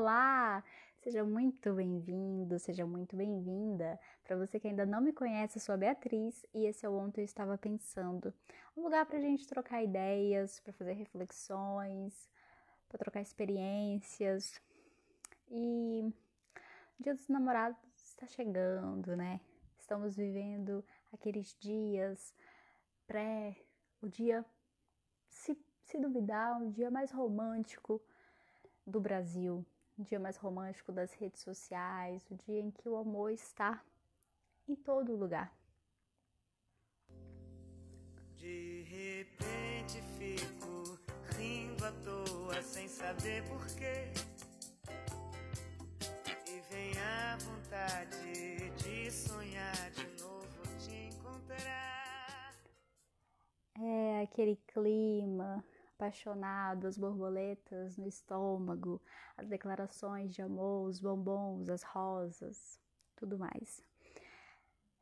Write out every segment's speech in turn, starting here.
Olá! Seja muito bem-vindo, seja muito bem-vinda. Para você que ainda não me conhece, eu sou a Beatriz e esse é o Ontem Eu Estava Pensando. Um lugar para a gente trocar ideias, para fazer reflexões, para trocar experiências. E o Dia dos Namorados está chegando, né? Estamos vivendo aqueles dias pré, o dia, se, se duvidar, um dia mais romântico do Brasil, o dia mais romântico das redes sociais, o dia em que o amor está em todo lugar. De repente fico rindo à toa sem saber porquê. E vem a vontade de sonhar de novo te encontrar. É aquele clima apaixonado, as borboletas no estômago, as declarações de amor, os bombons, as rosas, tudo mais.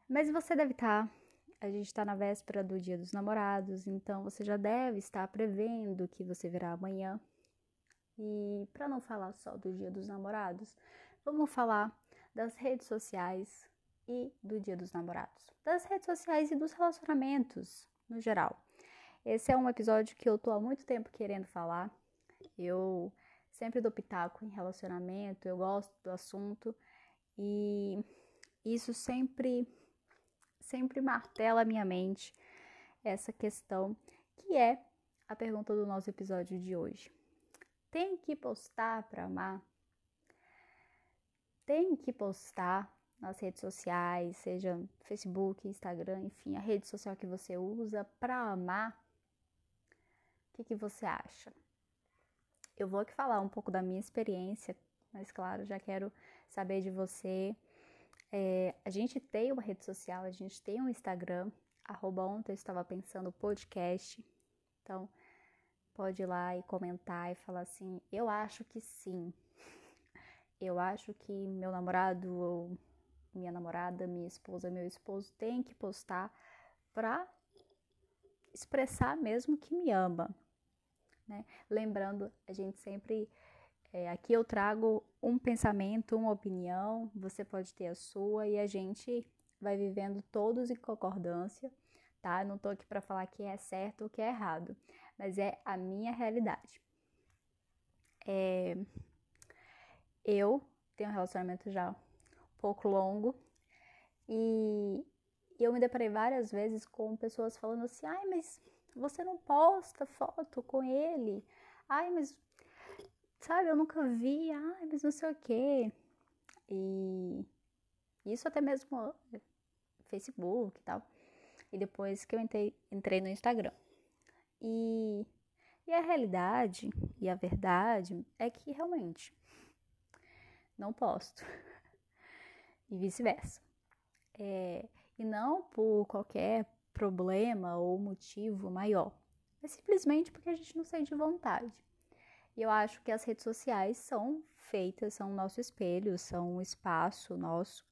Mas você deve estar, a gente está na véspera do Dia dos Namorados, então você já deve estar prevendo que você verá amanhã. E para não falar só do Dia dos Namorados, vamos falar das redes sociais e do Dia dos Namorados, das redes sociais e dos relacionamentos no geral. Esse é um episódio que eu tô há muito tempo querendo falar. Eu sempre dou pitaco em relacionamento, eu gosto do assunto e isso sempre sempre martela a minha mente essa questão que é a pergunta do nosso episódio de hoje. Tem que postar para amar? Tem que postar nas redes sociais, seja Facebook, Instagram, enfim, a rede social que você usa para amar? Que, que você acha? Eu vou aqui falar um pouco da minha experiência, mas claro, já quero saber de você. É, a gente tem uma rede social, a gente tem um Instagram, arroba ontem eu estava pensando podcast. Então, pode ir lá e comentar e falar assim, eu acho que sim. Eu acho que meu namorado ou minha namorada, minha esposa, meu esposo tem que postar para expressar mesmo que me ama. Né? Lembrando, a gente sempre. É, aqui eu trago um pensamento, uma opinião, você pode ter a sua e a gente vai vivendo todos em concordância, tá? Não tô aqui para falar que é certo ou que é errado, mas é a minha realidade. É, eu tenho um relacionamento já um pouco longo e eu me deparei várias vezes com pessoas falando assim: ai, mas você não posta foto com ele. Ai, mas sabe, eu nunca vi. Ai, mas não sei o quê. E isso até mesmo Facebook e tal. E depois que eu entrei, entrei no Instagram. E, e a realidade e a verdade é que realmente não posto. e vice-versa. É, e não por qualquer problema ou motivo maior. É simplesmente porque a gente não sente vontade. E eu acho que as redes sociais são feitas, são o nosso espelho, são um espaço nosso.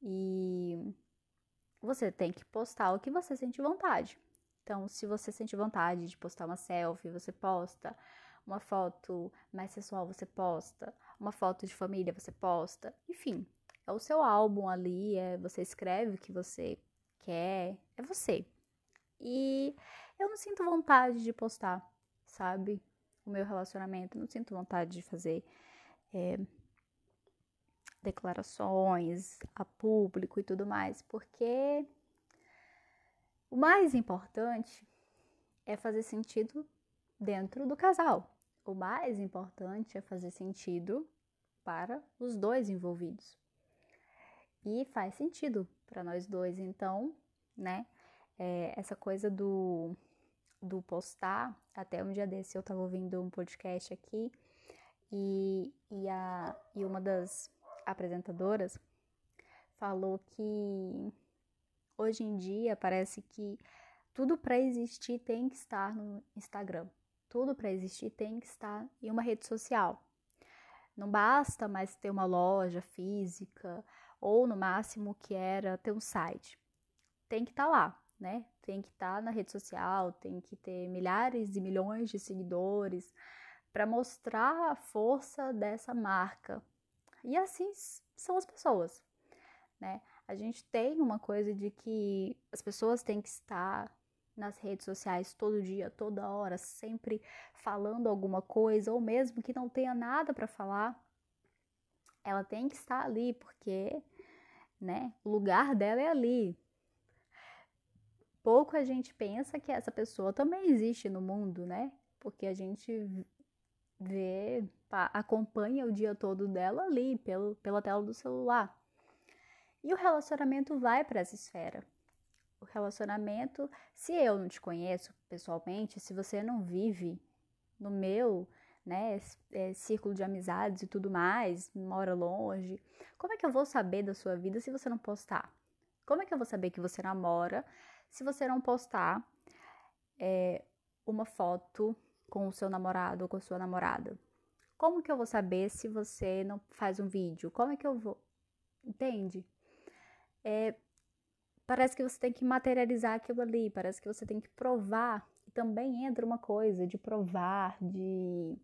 E você tem que postar o que você sente vontade. Então, se você sente vontade de postar uma selfie, você posta. Uma foto mais sensual, você posta. Uma foto de família, você posta. Enfim, é o seu álbum ali, é, você escreve o que você quer, é você. E eu não sinto vontade de postar, sabe? O meu relacionamento, não sinto vontade de fazer é, declarações a público e tudo mais, porque o mais importante é fazer sentido dentro do casal. O mais importante é fazer sentido para os dois envolvidos. E faz sentido para nós dois. Então, né, é, essa coisa do, do postar, até um dia desse eu estava ouvindo um podcast aqui e, e, a, e uma das apresentadoras falou que hoje em dia parece que tudo para existir tem que estar no Instagram. Tudo para existir tem que estar em uma rede social. Não basta mais ter uma loja física ou no máximo que era ter um site. Tem que estar tá lá, né? Tem que estar tá na rede social, tem que ter milhares e milhões de seguidores para mostrar a força dessa marca. E assim são as pessoas, né? A gente tem uma coisa de que as pessoas têm que estar nas redes sociais todo dia, toda hora, sempre falando alguma coisa, ou mesmo que não tenha nada para falar, ela tem que estar ali, porque, né, o lugar dela é ali. Pouco a gente pensa que essa pessoa também existe no mundo, né? Porque a gente vê, acompanha o dia todo dela ali, pelo, pela tela do celular. E o relacionamento vai para essa esfera. O relacionamento, se eu não te conheço pessoalmente, se você não vive no meu né, é, círculo de amizades e tudo mais, mora longe, como é que eu vou saber da sua vida se você não postar? Como é que eu vou saber que você namora se você não postar é, uma foto com o seu namorado ou com a sua namorada? Como que eu vou saber se você não faz um vídeo? Como é que eu vou? Entende? É, parece que você tem que materializar aquilo ali, parece que você tem que provar. E também entra uma coisa de provar, de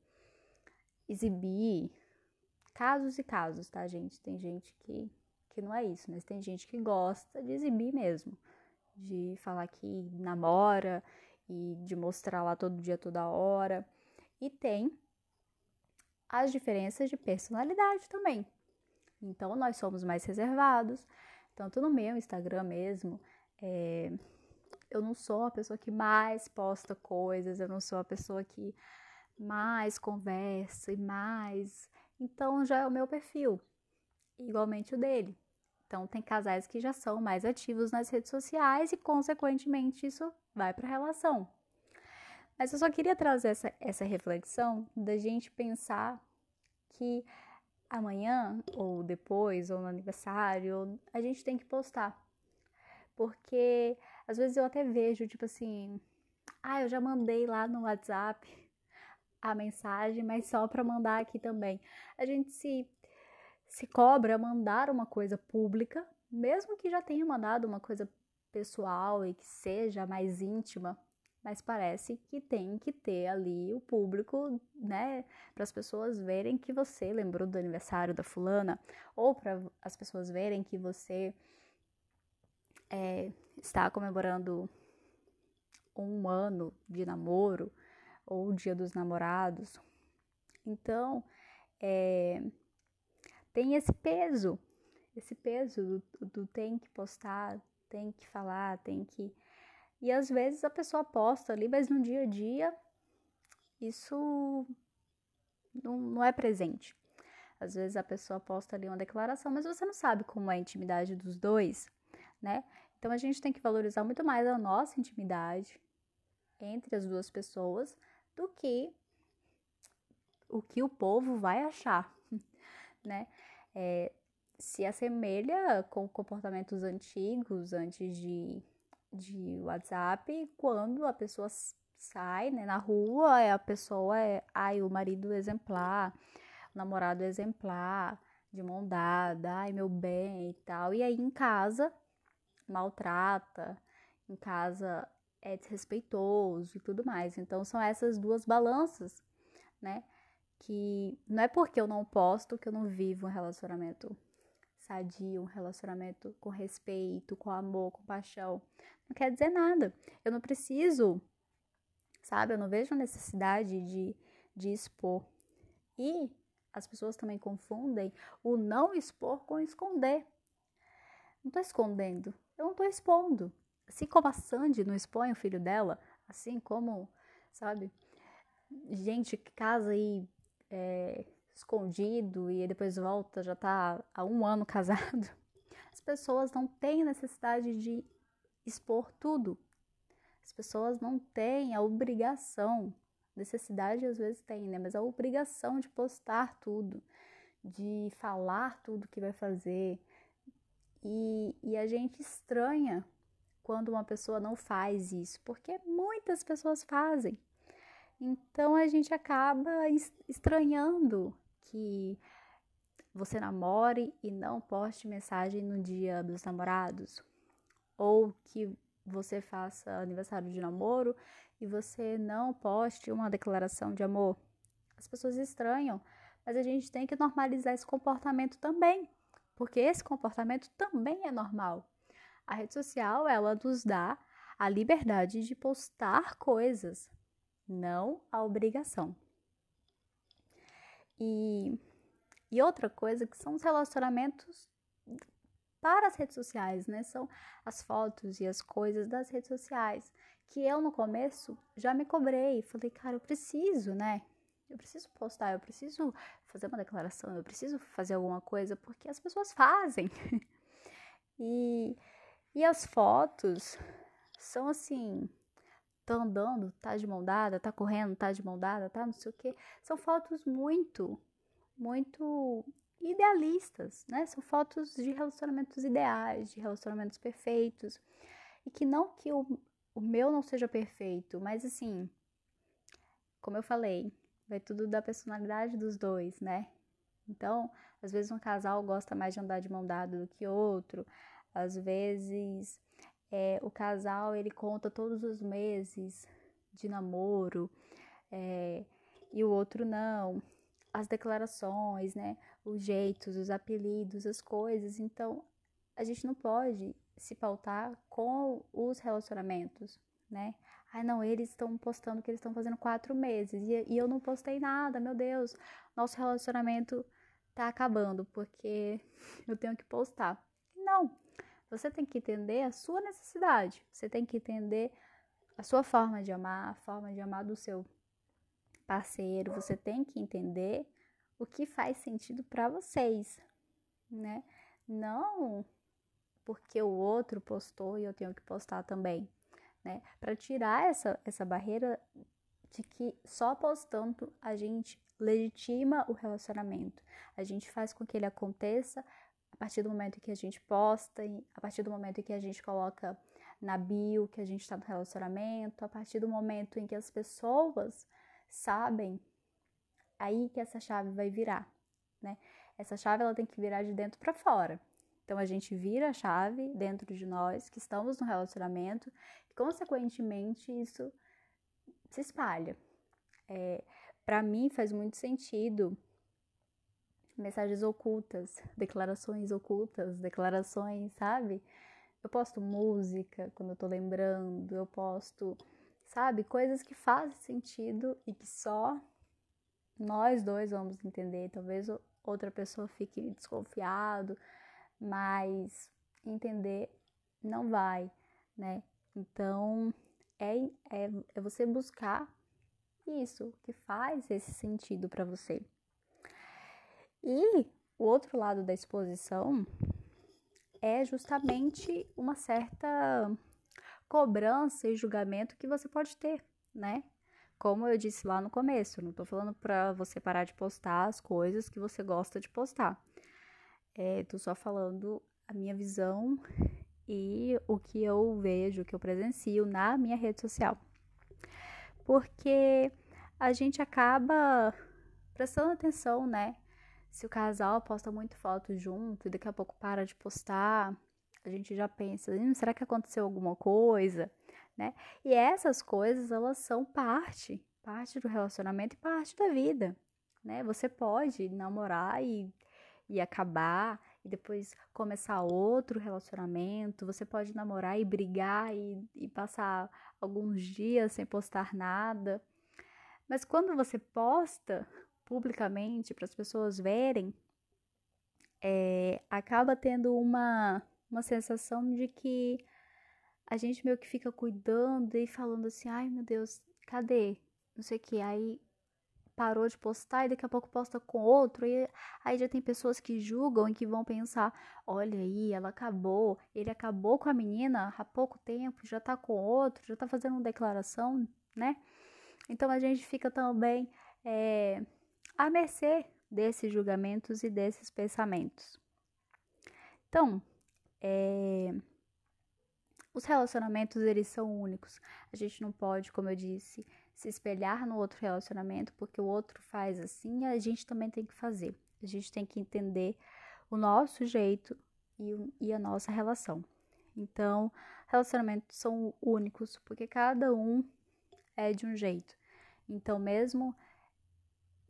exibir. Casos e casos, tá, gente? Tem gente que, que não é isso, mas tem gente que gosta de exibir mesmo. De falar que namora e de mostrar lá todo dia, toda hora. E tem as diferenças de personalidade também. Então, nós somos mais reservados, tanto no meu Instagram mesmo. É, eu não sou a pessoa que mais posta coisas, eu não sou a pessoa que mais conversa e mais. Então já é o meu perfil, igualmente o dele. Então tem casais que já são mais ativos nas redes sociais e, consequentemente, isso vai para a relação. Mas eu só queria trazer essa, essa reflexão da gente pensar que amanhã, ou depois, ou no aniversário, a gente tem que postar. Porque às vezes eu até vejo, tipo assim, ah, eu já mandei lá no WhatsApp a mensagem, mas só para mandar aqui também. A gente se se cobra mandar uma coisa pública, mesmo que já tenha mandado uma coisa pessoal e que seja mais íntima, mas parece que tem que ter ali o público, né, para as pessoas verem que você lembrou do aniversário da fulana, ou para as pessoas verem que você é, está comemorando um ano de namoro ou o dia dos namorados. Então, é, tem esse peso, esse peso do, do tem que postar, tem que falar, tem que e às vezes a pessoa posta ali, mas no dia a dia isso não, não é presente. Às vezes a pessoa posta ali uma declaração, mas você não sabe como é a intimidade dos dois, né? Então a gente tem que valorizar muito mais a nossa intimidade entre as duas pessoas do que o que o povo vai achar, né? É, se assemelha com comportamentos antigos antes de de WhatsApp quando a pessoa sai né, na rua, é a pessoa é ai, o marido exemplar, o namorado exemplar, de mão dada, ai meu bem e tal. E aí em casa maltrata, em casa é desrespeitoso e tudo mais. Então são essas duas balanças, né? Que não é porque eu não posto que eu não vivo um relacionamento sadio, um relacionamento com respeito, com amor, com paixão. Não quer dizer nada. Eu não preciso, sabe? Eu não vejo necessidade de, de expor. E as pessoas também confundem o não expor com esconder. Não tô escondendo, eu não tô expondo. Assim como a Sandy não expõe o filho dela, assim como, sabe, gente que casa aí é, escondido e depois volta, já tá há um ano casado. As pessoas não têm necessidade de expor tudo. As pessoas não têm a obrigação, necessidade às vezes tem, né? Mas a obrigação de postar tudo, de falar tudo que vai fazer. E, e a gente estranha quando uma pessoa não faz isso, porque muitas pessoas fazem. Então a gente acaba estranhando que você namore e não poste mensagem no dia dos namorados, ou que você faça aniversário de namoro e você não poste uma declaração de amor. as pessoas estranham, mas a gente tem que normalizar esse comportamento também, porque esse comportamento também é normal. A rede social, ela nos dá a liberdade de postar coisas, não a obrigação. E, e outra coisa que são os relacionamentos para as redes sociais, né? São as fotos e as coisas das redes sociais. Que eu no começo já me cobrei, falei, cara, eu preciso, né? Eu preciso postar, eu preciso fazer uma declaração, eu preciso fazer alguma coisa, porque as pessoas fazem. e, e as fotos são assim, tá andando, tá de mão dada, tá correndo, tá de mão dada, tá não sei o quê. São fotos muito, muito idealistas, né? São fotos de relacionamentos ideais, de relacionamentos perfeitos. E que não que o, o meu não seja perfeito, mas assim, como eu falei, vai tudo da personalidade dos dois, né? Então, às vezes um casal gosta mais de andar de mão dada do que outro, às vezes é, o casal ele conta todos os meses de namoro é, e o outro não as declarações, né? Os jeitos, os apelidos, as coisas. Então, a gente não pode se pautar com os relacionamentos, né? Ah, não, eles estão postando que eles estão fazendo quatro meses e, e, eu não postei nada, meu Deus, nosso relacionamento tá acabando porque eu tenho que postar. Não, você tem que entender a sua necessidade, você tem que entender a sua forma de amar, a forma de amar do seu parceiro, você tem que entender o que faz sentido para vocês, né? Não porque o outro postou e eu tenho que postar também, né? Para tirar essa, essa barreira de que só postando a gente legitima o relacionamento. A gente faz com que ele aconteça a partir do momento que a gente posta, a partir do momento que a gente coloca na bio que a gente está no relacionamento, a partir do momento em que as pessoas sabem, aí que essa chave vai virar, né? Essa chave ela tem que virar de dentro para fora. Então a gente vira a chave dentro de nós que estamos no relacionamento e consequentemente isso se espalha. É, para mim faz muito sentido mensagens ocultas, declarações ocultas, declarações, sabe? Eu posto música quando eu tô lembrando, eu posto sabe? Coisas que fazem sentido e que só nós dois vamos entender. Talvez outra pessoa fique desconfiado, mas entender não vai, né? Então é, é, é você buscar isso que faz esse sentido para você. E o outro lado da exposição é justamente uma certa cobrança e julgamento que você pode ter, né? Como eu disse lá no começo, não tô falando para você parar de postar as coisas que você gosta de postar. É, tô só falando a minha visão e o que eu vejo, o que eu presencio na minha rede social. Porque a gente acaba prestando atenção, né? Se o casal posta muito foto junto e daqui a pouco para de postar, a gente já pensa, hum, será que aconteceu alguma coisa, né? E essas coisas, elas são parte, parte do relacionamento e parte da vida, né? Você pode namorar e, e acabar e depois começar outro relacionamento, você pode namorar e brigar e, e passar alguns dias sem postar nada. Mas quando você posta publicamente para as pessoas verem, é, acaba tendo uma uma sensação de que a gente meio que fica cuidando e falando assim, ai meu Deus, cadê? Não sei o que. Aí parou de postar e daqui a pouco posta com outro. E aí já tem pessoas que julgam e que vão pensar: olha aí, ela acabou, ele acabou com a menina há pouco tempo, já tá com outro, já tá fazendo uma declaração, né? Então a gente fica também é, à mercê desses julgamentos e desses pensamentos. Então, é... Os relacionamentos, eles são únicos. A gente não pode, como eu disse, se espelhar no outro relacionamento, porque o outro faz assim, a gente também tem que fazer. A gente tem que entender o nosso jeito e, e a nossa relação. Então, relacionamentos são únicos, porque cada um é de um jeito. Então, mesmo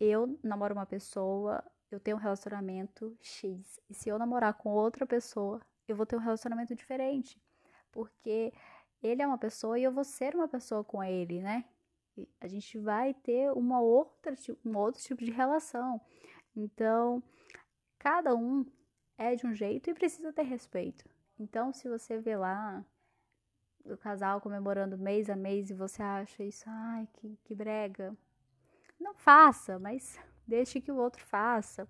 eu namoro uma pessoa, eu tenho um relacionamento X. E se eu namorar com outra pessoa, eu vou ter um relacionamento diferente. Porque ele é uma pessoa e eu vou ser uma pessoa com ele, né? E a gente vai ter uma outra, um outro tipo de relação. Então, cada um é de um jeito e precisa ter respeito. Então, se você vê lá o casal comemorando mês a mês e você acha isso, ai, que, que brega, não faça, mas deixe que o outro faça.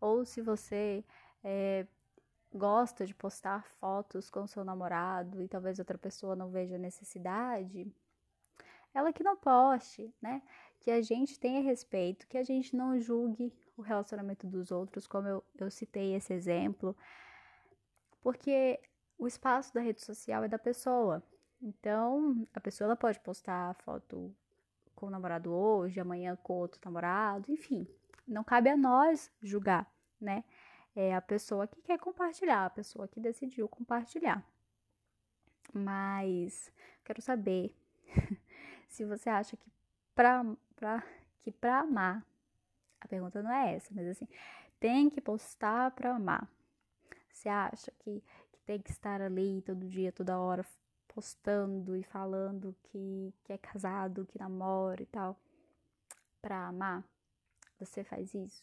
Ou se você é, gosta de postar fotos com seu namorado e talvez outra pessoa não veja necessidade, ela que não poste, né? Que a gente tenha respeito, que a gente não julgue o relacionamento dos outros, como eu, eu citei esse exemplo, porque o espaço da rede social é da pessoa. Então, a pessoa ela pode postar foto com o namorado hoje, amanhã com outro namorado, enfim. Não cabe a nós julgar, né? É a pessoa que quer compartilhar, a pessoa que decidiu compartilhar. Mas quero saber se você acha que pra, pra, que pra amar, a pergunta não é essa, mas assim, tem que postar pra amar. Você acha que, que tem que estar ali todo dia, toda hora, postando e falando que, que é casado, que namora e tal, pra amar, você faz isso?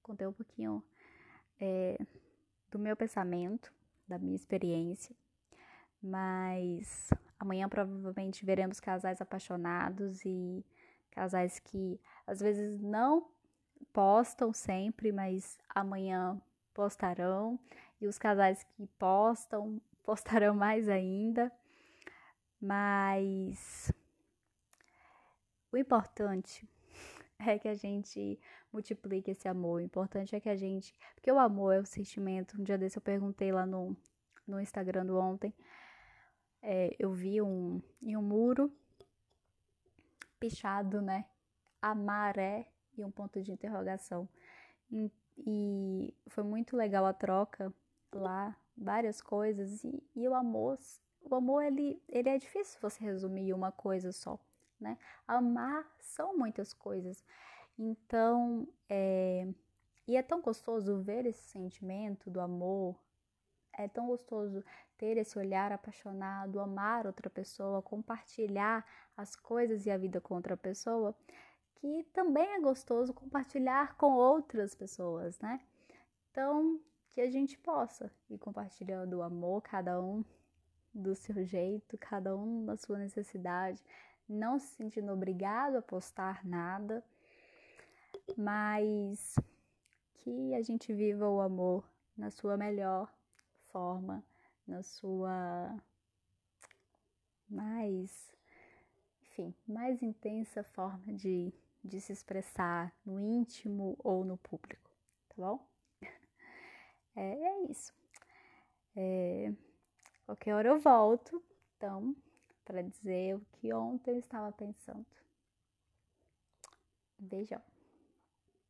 Contei um pouquinho é, do meu pensamento, da minha experiência, mas amanhã provavelmente veremos casais apaixonados e casais que às vezes não postam sempre, mas amanhã postarão, e os casais que postam postarão mais ainda. Mas o importante é que a gente multiplique esse amor. O importante é que a gente. Porque o amor é o sentimento. Um dia desse eu perguntei lá no, no Instagram do ontem. É, eu vi um, em um muro pichado, né? Amar é e um ponto de interrogação. E, e foi muito legal a troca lá várias coisas e, e o amor, o amor ele, ele é difícil você resumir uma coisa só, né? Amar são muitas coisas. Então, é, e é tão gostoso ver esse sentimento do amor, é tão gostoso ter esse olhar apaixonado, amar outra pessoa, compartilhar as coisas e a vida com outra pessoa, que também é gostoso compartilhar com outras pessoas, né? Então, que a gente possa ir compartilhando o amor, cada um do seu jeito, cada um na sua necessidade, não se sentindo obrigado a postar nada, mas que a gente viva o amor na sua melhor forma, na sua mais, enfim, mais intensa forma de, de se expressar no íntimo ou no público, tá bom? É, é isso. É, qualquer hora eu volto, então, para dizer o que ontem eu estava pensando. Beijão.